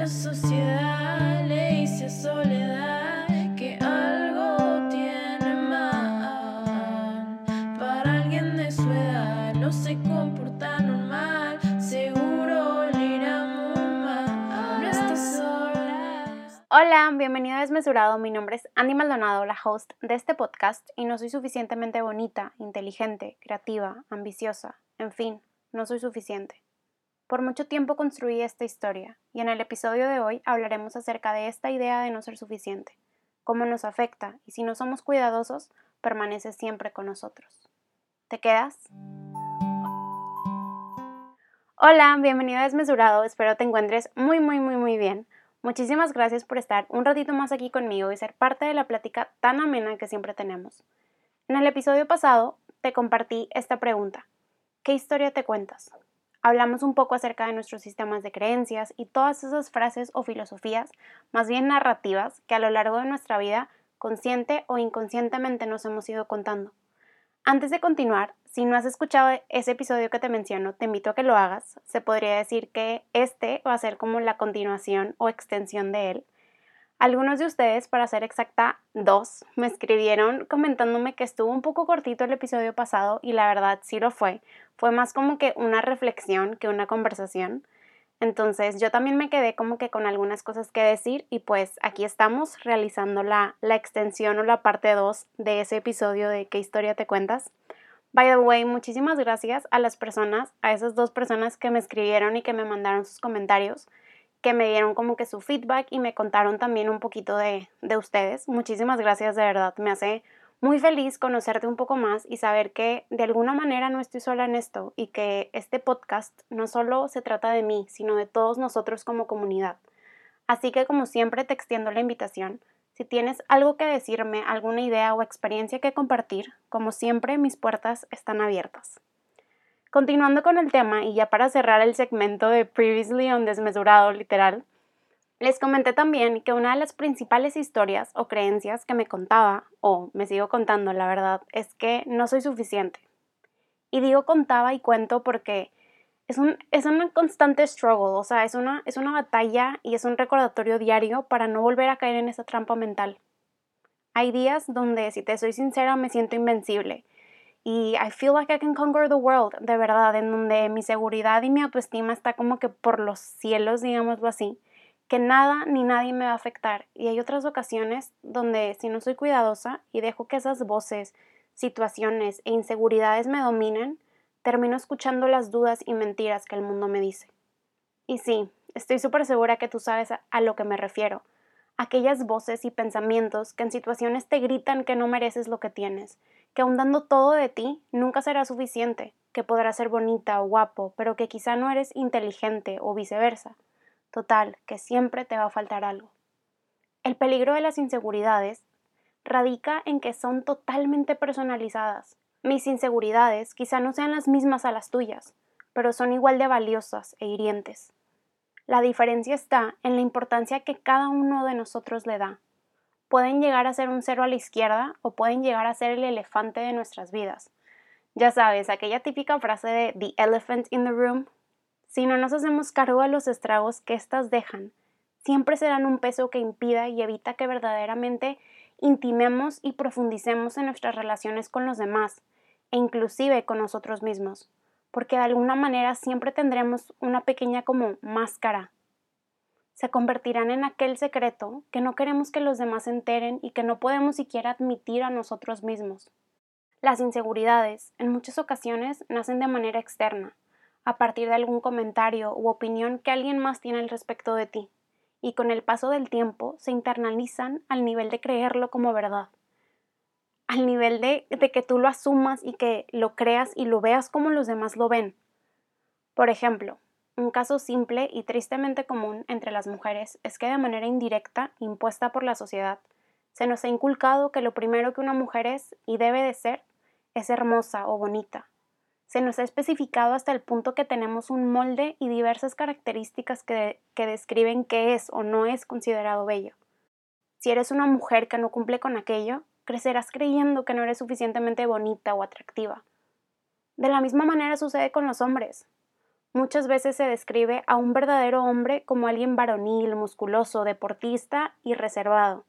La sociedad le dice a soledad que algo tiene mal. Para alguien de su edad no se comporta normal. Seguro le irá muy mal. No está sola. Hola, bienvenido a Desmesurado. Mi nombre es Andy Maldonado, la host de este podcast, y no soy suficientemente bonita, inteligente, creativa, ambiciosa, en fin, no soy suficiente. Por mucho tiempo construí esta historia, y en el episodio de hoy hablaremos acerca de esta idea de no ser suficiente, cómo nos afecta y si no somos cuidadosos, permanece siempre con nosotros. ¿Te quedas? Hola, bienvenido a Desmesurado, espero te encuentres muy muy muy muy bien. Muchísimas gracias por estar un ratito más aquí conmigo y ser parte de la plática tan amena que siempre tenemos. En el episodio pasado te compartí esta pregunta. ¿Qué historia te cuentas? Hablamos un poco acerca de nuestros sistemas de creencias y todas esas frases o filosofías, más bien narrativas, que a lo largo de nuestra vida, consciente o inconscientemente nos hemos ido contando. Antes de continuar, si no has escuchado ese episodio que te menciono, te invito a que lo hagas. Se podría decir que este va a ser como la continuación o extensión de él. Algunos de ustedes, para ser exacta, dos, me escribieron comentándome que estuvo un poco cortito el episodio pasado y la verdad sí lo fue. Fue más como que una reflexión que una conversación. Entonces yo también me quedé como que con algunas cosas que decir y pues aquí estamos realizando la, extensión o la parte 2 de ese episodio de ¿Qué historia te cuentas? By the way, muchísimas gracias a las personas, a esas dos personas que me escribieron y que me mandaron sus comentarios que me dieron como que su feedback y me contaron también un poquito de, de ustedes. Muchísimas gracias, de verdad. Me hace muy feliz conocerte un poco más y saber que de alguna manera no estoy sola en esto y que este podcast no solo se trata de mí, sino de todos nosotros como comunidad. Así que como siempre te extiendo la invitación. Si tienes algo que decirme, alguna idea o experiencia que compartir, como siempre mis puertas están abiertas. Continuando con el tema y ya para cerrar el segmento de Previously on Desmesurado literal, les comenté también que una de las principales historias o creencias que me contaba, o me sigo contando la verdad, es que no soy suficiente. Y digo contaba y cuento porque es un, es una constante struggle, o sea, es una, es una batalla y es un recordatorio diario para no volver a caer en esa trampa mental. Hay días donde, si te soy sincera, me siento invencible y I feel like I can conquer the world, de verdad, en donde mi seguridad y mi autoestima está como que por los cielos, digámoslo así, que nada ni nadie me va a afectar. Y hay otras ocasiones donde si no soy cuidadosa y dejo que esas voces, situaciones e inseguridades me dominen, termino escuchando las dudas y mentiras que el mundo me dice. Y sí, estoy súper segura que tú sabes a lo que me refiero. Aquellas voces y pensamientos que en situaciones te gritan que no mereces lo que tienes, que aun dando todo de ti, nunca será suficiente, que podrás ser bonita o guapo, pero que quizá no eres inteligente o viceversa. Total, que siempre te va a faltar algo. El peligro de las inseguridades radica en que son totalmente personalizadas. Mis inseguridades quizá no sean las mismas a las tuyas, pero son igual de valiosas e hirientes. La diferencia está en la importancia que cada uno de nosotros le da pueden llegar a ser un cero a la izquierda o pueden llegar a ser el elefante de nuestras vidas. Ya sabes, aquella típica frase de The elephant in the room. Si no nos hacemos cargo de los estragos que éstas dejan, siempre serán un peso que impida y evita que verdaderamente intimemos y profundicemos en nuestras relaciones con los demás e inclusive con nosotros mismos, porque de alguna manera siempre tendremos una pequeña como máscara se convertirán en aquel secreto que no queremos que los demás se enteren y que no podemos siquiera admitir a nosotros mismos. Las inseguridades, en muchas ocasiones, nacen de manera externa, a partir de algún comentario u opinión que alguien más tiene al respecto de ti, y con el paso del tiempo se internalizan al nivel de creerlo como verdad, al nivel de, de que tú lo asumas y que lo creas y lo veas como los demás lo ven. Por ejemplo, un caso simple y tristemente común entre las mujeres es que de manera indirecta, impuesta por la sociedad, se nos ha inculcado que lo primero que una mujer es y debe de ser es hermosa o bonita. Se nos ha especificado hasta el punto que tenemos un molde y diversas características que, que describen qué es o no es considerado bello. Si eres una mujer que no cumple con aquello, crecerás creyendo que no eres suficientemente bonita o atractiva. De la misma manera sucede con los hombres. Muchas veces se describe a un verdadero hombre como alguien varonil, musculoso, deportista y reservado.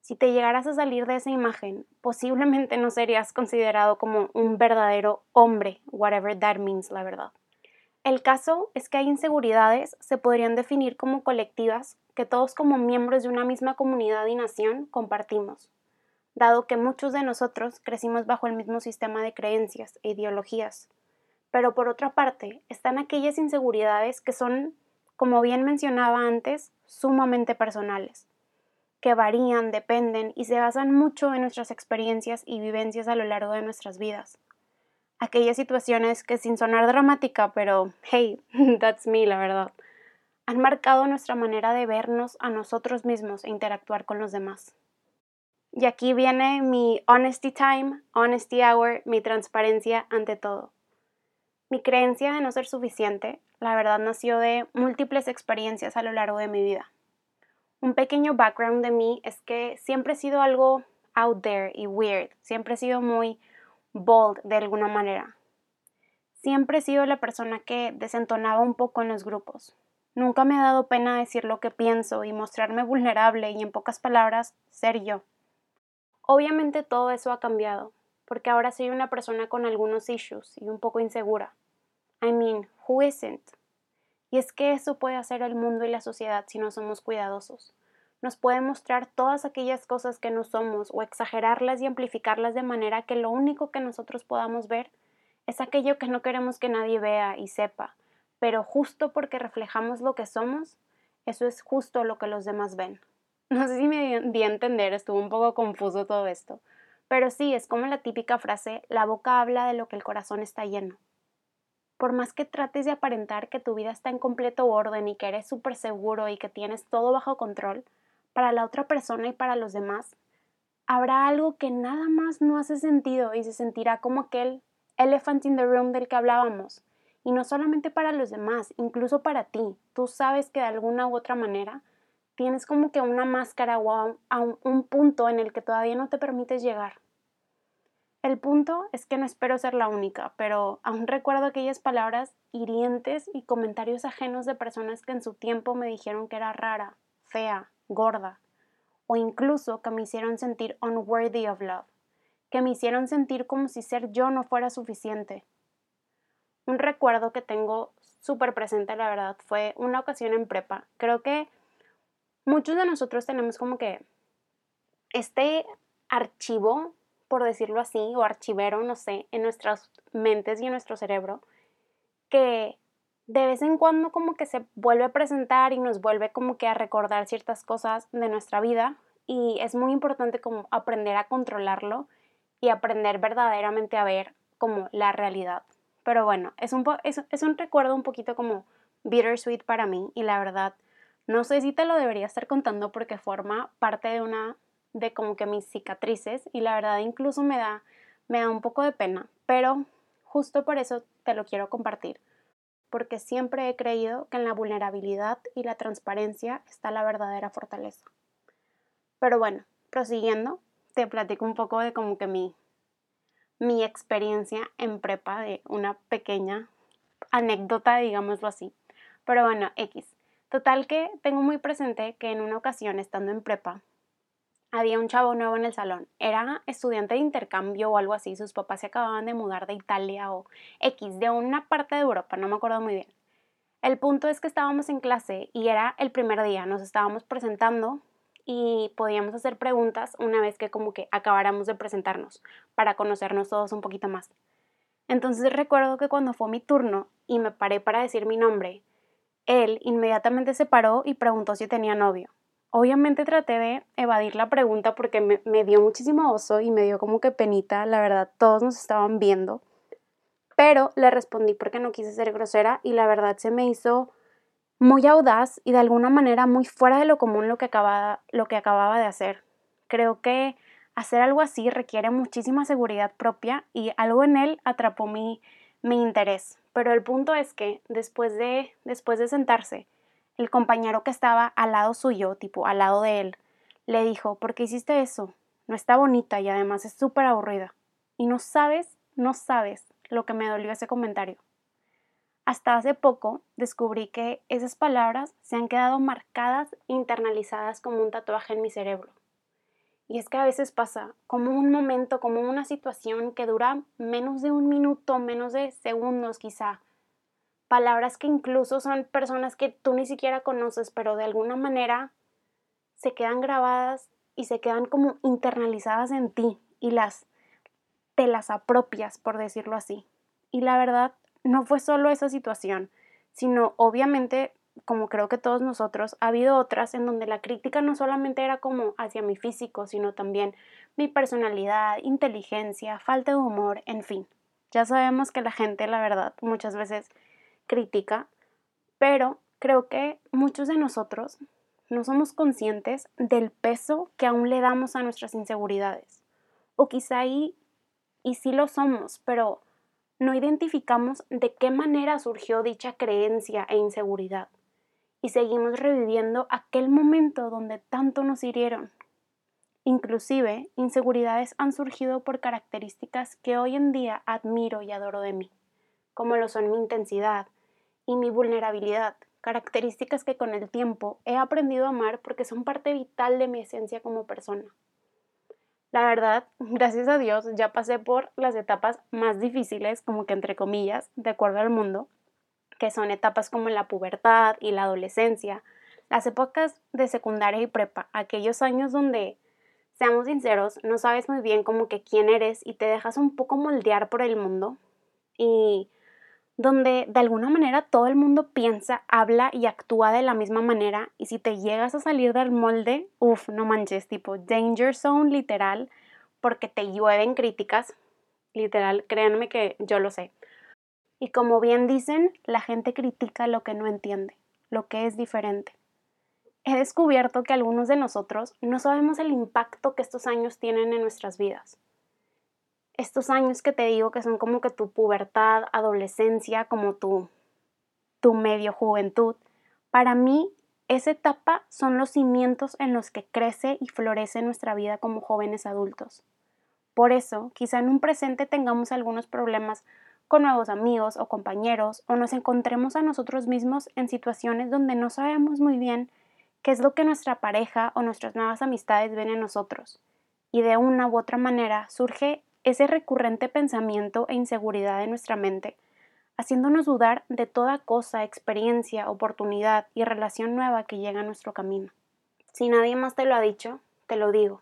Si te llegaras a salir de esa imagen, posiblemente no serías considerado como un verdadero hombre, whatever that means, la verdad. El caso es que hay inseguridades, se podrían definir como colectivas, que todos como miembros de una misma comunidad y nación compartimos, dado que muchos de nosotros crecimos bajo el mismo sistema de creencias e ideologías. Pero por otra parte, están aquellas inseguridades que son, como bien mencionaba antes, sumamente personales, que varían, dependen y se basan mucho en nuestras experiencias y vivencias a lo largo de nuestras vidas. Aquellas situaciones que sin sonar dramática, pero hey, that's me, la verdad, han marcado nuestra manera de vernos a nosotros mismos e interactuar con los demás. Y aquí viene mi honesty time, honesty hour, mi transparencia ante todo. Mi creencia de no ser suficiente, la verdad, nació de múltiples experiencias a lo largo de mi vida. Un pequeño background de mí es que siempre he sido algo out there y weird, siempre he sido muy bold de alguna manera. Siempre he sido la persona que desentonaba un poco en los grupos. Nunca me ha dado pena decir lo que pienso y mostrarme vulnerable y en pocas palabras ser yo. Obviamente todo eso ha cambiado, porque ahora soy una persona con algunos issues y un poco insegura. I mean, who isn't? Y es que eso puede hacer el mundo y la sociedad si no somos cuidadosos. Nos puede mostrar todas aquellas cosas que no somos o exagerarlas y amplificarlas de manera que lo único que nosotros podamos ver es aquello que no queremos que nadie vea y sepa. Pero justo porque reflejamos lo que somos, eso es justo lo que los demás ven. No sé si me di a entender, estuvo un poco confuso todo esto. Pero sí, es como la típica frase, la boca habla de lo que el corazón está lleno. Por más que trates de aparentar que tu vida está en completo orden y que eres súper seguro y que tienes todo bajo control, para la otra persona y para los demás, habrá algo que nada más no hace sentido y se sentirá como aquel elephant in the room del que hablábamos. Y no solamente para los demás, incluso para ti. Tú sabes que de alguna u otra manera tienes como que una máscara o a un, un punto en el que todavía no te permites llegar. El punto es que no espero ser la única, pero aún recuerdo aquellas palabras hirientes y comentarios ajenos de personas que en su tiempo me dijeron que era rara, fea, gorda, o incluso que me hicieron sentir unworthy of love, que me hicieron sentir como si ser yo no fuera suficiente. Un recuerdo que tengo súper presente, la verdad, fue una ocasión en prepa. Creo que muchos de nosotros tenemos como que este archivo, por decirlo así, o archivero, no sé, en nuestras mentes y en nuestro cerebro, que de vez en cuando como que se vuelve a presentar y nos vuelve como que a recordar ciertas cosas de nuestra vida y es muy importante como aprender a controlarlo y aprender verdaderamente a ver como la realidad. Pero bueno, es un, es, es un recuerdo un poquito como bittersweet para mí y la verdad no sé si te lo debería estar contando porque forma parte de una de como que mis cicatrices y la verdad incluso me da me da un poco de pena, pero justo por eso te lo quiero compartir, porque siempre he creído que en la vulnerabilidad y la transparencia está la verdadera fortaleza. Pero bueno, prosiguiendo, te platico un poco de como que mi mi experiencia en prepa de una pequeña anécdota, digámoslo así. Pero bueno, X. Total que tengo muy presente que en una ocasión, estando en prepa, había un chavo nuevo en el salón. Era estudiante de intercambio o algo así. Sus papás se acababan de mudar de Italia o X, de una parte de Europa, no me acuerdo muy bien. El punto es que estábamos en clase y era el primer día, nos estábamos presentando y podíamos hacer preguntas una vez que como que acabáramos de presentarnos para conocernos todos un poquito más. Entonces recuerdo que cuando fue mi turno y me paré para decir mi nombre, él inmediatamente se paró y preguntó si tenía novio. Obviamente traté de evadir la pregunta porque me, dio muchísimo oso y me dio como que penita, la verdad, todos nos estaban viendo. Pero le respondí porque no quise ser grosera y la verdad se me hizo muy audaz y de alguna manera muy fuera de lo común lo que acababa, lo que acababa de hacer. Creo que hacer algo así requiere muchísima seguridad propia y algo en él atrapó mi, mi interés. Pero el punto es que después de, después de sentarse, el compañero que estaba al lado suyo, tipo al lado de él, le dijo, ¿por qué hiciste eso? No está bonita y además es súper aburrida. Y no sabes, no sabes lo que me dolió ese comentario. Hasta hace poco descubrí que esas palabras se han quedado marcadas, internalizadas como un tatuaje en mi cerebro. Y es que a veces pasa como un momento, como una situación que dura menos de un minuto, menos de segundos quizá. Palabras que incluso son personas que tú ni siquiera conoces, pero de alguna manera se quedan grabadas y se quedan como internalizadas en ti y las te las apropias, por decirlo así. Y la verdad, no fue solo esa situación, sino obviamente como creo que todos nosotros, ha habido otras en donde la crítica no solamente era como hacia mi físico, sino también mi personalidad, inteligencia, falta de humor, en fin. Ya sabemos que la gente, la verdad, muchas veces critica, pero creo que muchos de nosotros no somos conscientes del peso que aún le damos a nuestras inseguridades. O quizá ahí, y sí lo somos, pero no identificamos de qué manera surgió dicha creencia e inseguridad y seguimos reviviendo aquel momento donde tanto nos hirieron. Inclusive, inseguridades han surgido por características que hoy en día admiro y adoro de mí, como lo son mi intensidad y mi vulnerabilidad, características que con el tiempo he aprendido a amar porque son parte vital de mi esencia como persona. La verdad, gracias a Dios, ya pasé por las etapas más difíciles, como que entre comillas, de acuerdo al mundo, que son etapas como la pubertad y la adolescencia, las épocas de secundaria y prepa, aquellos años donde, seamos sinceros, no sabes muy bien como que quién eres y te dejas un poco moldear por el mundo y donde de alguna manera todo el mundo piensa, habla y actúa de la misma manera y si te llegas a salir del molde, uff, no manches, tipo danger zone literal, porque te llueven críticas, literal, créanme que yo lo sé. Y como bien dicen, la gente critica lo que no entiende, lo que es diferente. He descubierto que algunos de nosotros no sabemos el impacto que estos años tienen en nuestras vidas. Estos años que te digo que son como que tu pubertad, adolescencia, como tu, tu medio juventud, para mí esa etapa son los cimientos en los que crece y florece nuestra vida como jóvenes adultos. Por eso, quizá en un presente tengamos algunos problemas con nuevos amigos o compañeros o nos encontremos a nosotros mismos en situaciones donde no sabemos muy bien qué es lo que nuestra pareja o nuestras nuevas amistades ven en nosotros. Y de una u otra manera surge ese recurrente pensamiento e inseguridad en nuestra mente, haciéndonos dudar de toda cosa, experiencia, oportunidad y relación nueva que llega a nuestro camino. Si nadie más te lo ha dicho, te lo digo.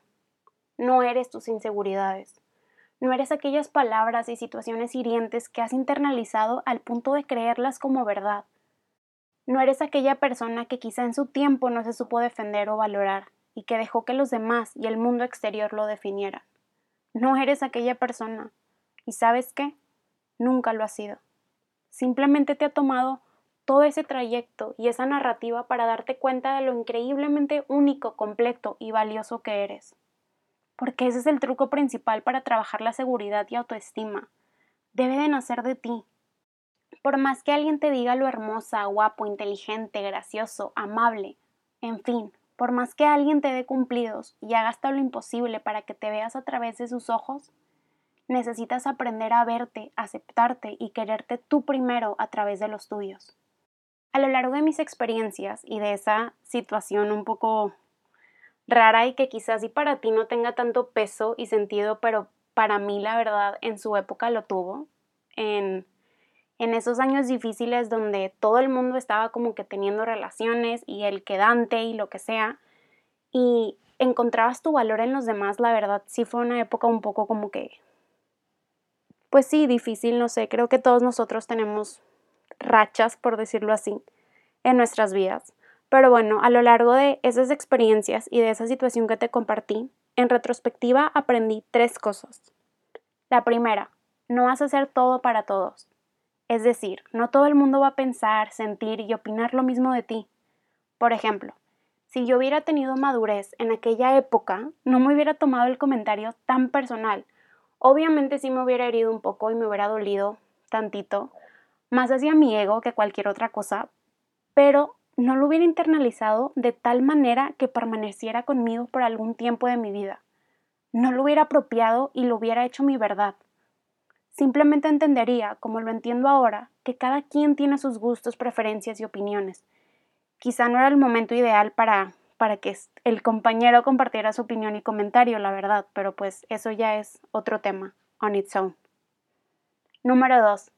No eres tus inseguridades. No eres aquellas palabras y situaciones hirientes que has internalizado al punto de creerlas como verdad. No eres aquella persona que quizá en su tiempo no se supo defender o valorar y que dejó que los demás y el mundo exterior lo definieran. No eres aquella persona. ¿Y sabes qué? Nunca lo has sido. Simplemente te ha tomado todo ese trayecto y esa narrativa para darte cuenta de lo increíblemente único, completo y valioso que eres porque ese es el truco principal para trabajar la seguridad y autoestima. Debe de nacer de ti. Por más que alguien te diga lo hermosa, guapo, inteligente, gracioso, amable, en fin, por más que alguien te dé cumplidos y haga hasta lo imposible para que te veas a través de sus ojos, necesitas aprender a verte, aceptarte y quererte tú primero a través de los tuyos. A lo largo de mis experiencias y de esa situación un poco rara y que quizás y para ti no tenga tanto peso y sentido, pero para mí la verdad en su época lo tuvo. En, en esos años difíciles donde todo el mundo estaba como que teniendo relaciones y el quedante y lo que sea, y encontrabas tu valor en los demás, la verdad sí fue una época un poco como que, pues sí, difícil, no sé, creo que todos nosotros tenemos rachas, por decirlo así, en nuestras vidas. Pero bueno, a lo largo de esas experiencias y de esa situación que te compartí, en retrospectiva aprendí tres cosas. La primera, no vas a hacer todo para todos. Es decir, no todo el mundo va a pensar, sentir y opinar lo mismo de ti. Por ejemplo, si yo hubiera tenido madurez en aquella época, no me hubiera tomado el comentario tan personal. Obviamente sí me hubiera herido un poco y me hubiera dolido tantito, más hacia mi ego que cualquier otra cosa, pero no lo hubiera internalizado de tal manera que permaneciera conmigo por algún tiempo de mi vida. No lo hubiera apropiado y lo hubiera hecho mi verdad. Simplemente entendería, como lo entiendo ahora, que cada quien tiene sus gustos, preferencias y opiniones. Quizá no era el momento ideal para, para que el compañero compartiera su opinión y comentario, la verdad, pero pues eso ya es otro tema, on its own. Número 2.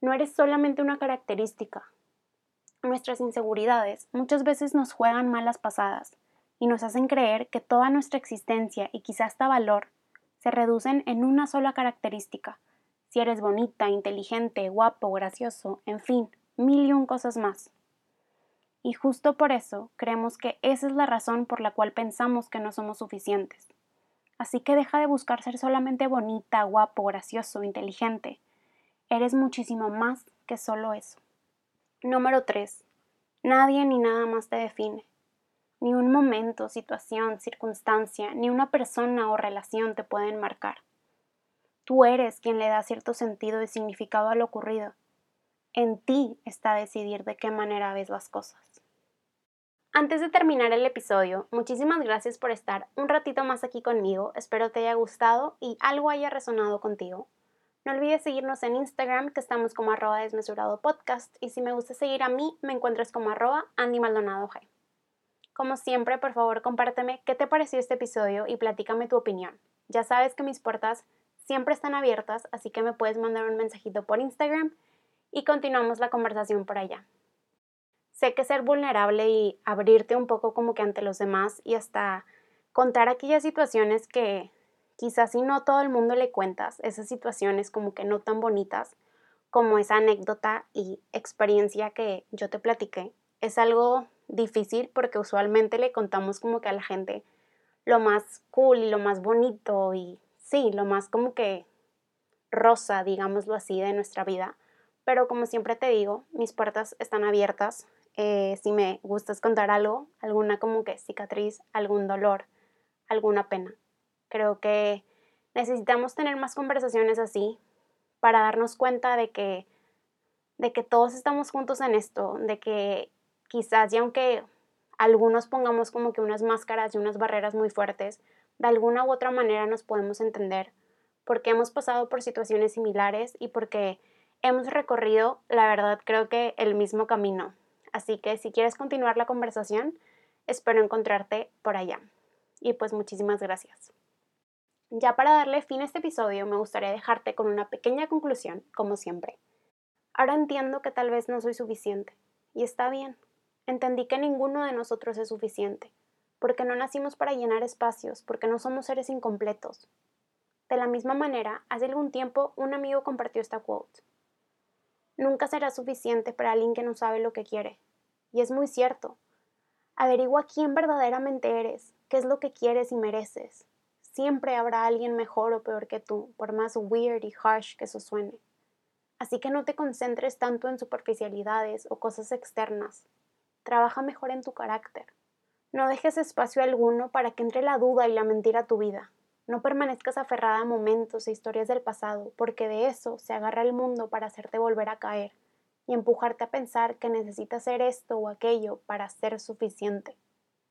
No eres solamente una característica. Nuestras inseguridades muchas veces nos juegan malas pasadas y nos hacen creer que toda nuestra existencia y quizá hasta valor se reducen en una sola característica. Si eres bonita, inteligente, guapo, gracioso, en fin, mil y un cosas más. Y justo por eso creemos que esa es la razón por la cual pensamos que no somos suficientes. Así que deja de buscar ser solamente bonita, guapo, gracioso, inteligente. Eres muchísimo más que solo eso. Número 3. Nadie ni nada más te define. Ni un momento, situación, circunstancia, ni una persona o relación te pueden marcar. Tú eres quien le da cierto sentido y significado a lo ocurrido. En ti está decidir de qué manera ves las cosas. Antes de terminar el episodio, muchísimas gracias por estar un ratito más aquí conmigo. Espero te haya gustado y algo haya resonado contigo. No olvides seguirnos en Instagram, que estamos como arroba desmesurado podcast, y si me gusta seguir a mí, me encuentras como arroba Andy Maldonado como siempre, por favor, compárteme qué te pareció este episodio y platícame tu opinión. Ya sabes que mis puertas siempre están abiertas, así que me puedes mandar un mensajito por Instagram y continuamos la conversación por allá. Sé que ser vulnerable y abrirte un poco como que ante los demás y hasta contar aquellas situaciones que quizás si no todo el mundo le cuentas, esas situaciones como que no tan bonitas como esa anécdota y experiencia que yo te platiqué, es algo difícil porque usualmente le contamos como que a la gente lo más cool y lo más bonito y sí, lo más como que rosa, digámoslo así, de nuestra vida. Pero como siempre te digo, mis puertas están abiertas. Eh, si me gustas contar algo, alguna como que cicatriz, algún dolor, alguna pena. Creo que necesitamos tener más conversaciones así para darnos cuenta de que, de que todos estamos juntos en esto, de que quizás y aunque algunos pongamos como que unas máscaras y unas barreras muy fuertes, de alguna u otra manera nos podemos entender porque hemos pasado por situaciones similares y porque hemos recorrido, la verdad, creo que el mismo camino. Así que si quieres continuar la conversación, espero encontrarte por allá. Y pues muchísimas gracias. Ya para darle fin a este episodio, me gustaría dejarte con una pequeña conclusión, como siempre. Ahora entiendo que tal vez no soy suficiente, y está bien entendí que ninguno de nosotros es suficiente, porque no nacimos para llenar espacios, porque no somos seres incompletos. De la misma manera, hace algún tiempo un amigo compartió esta quote. Nunca será suficiente para alguien que no sabe lo que quiere. Y es muy cierto. Averigua quién verdaderamente eres, qué es lo que quieres y mereces. Siempre habrá alguien mejor o peor que tú, por más weird y harsh que eso suene. Así que no te concentres tanto en superficialidades o cosas externas, Trabaja mejor en tu carácter. No dejes espacio alguno para que entre la duda y la mentira a tu vida. No permanezcas aferrada a momentos e historias del pasado, porque de eso se agarra el mundo para hacerte volver a caer y empujarte a pensar que necesitas ser esto o aquello para ser suficiente.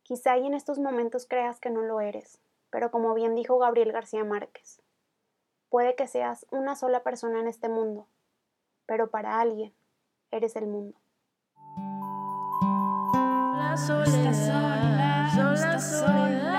Quizá y en estos momentos creas que no lo eres, pero como bien dijo Gabriel García Márquez, puede que seas una sola persona en este mundo, pero para alguien eres el mundo sola soledad.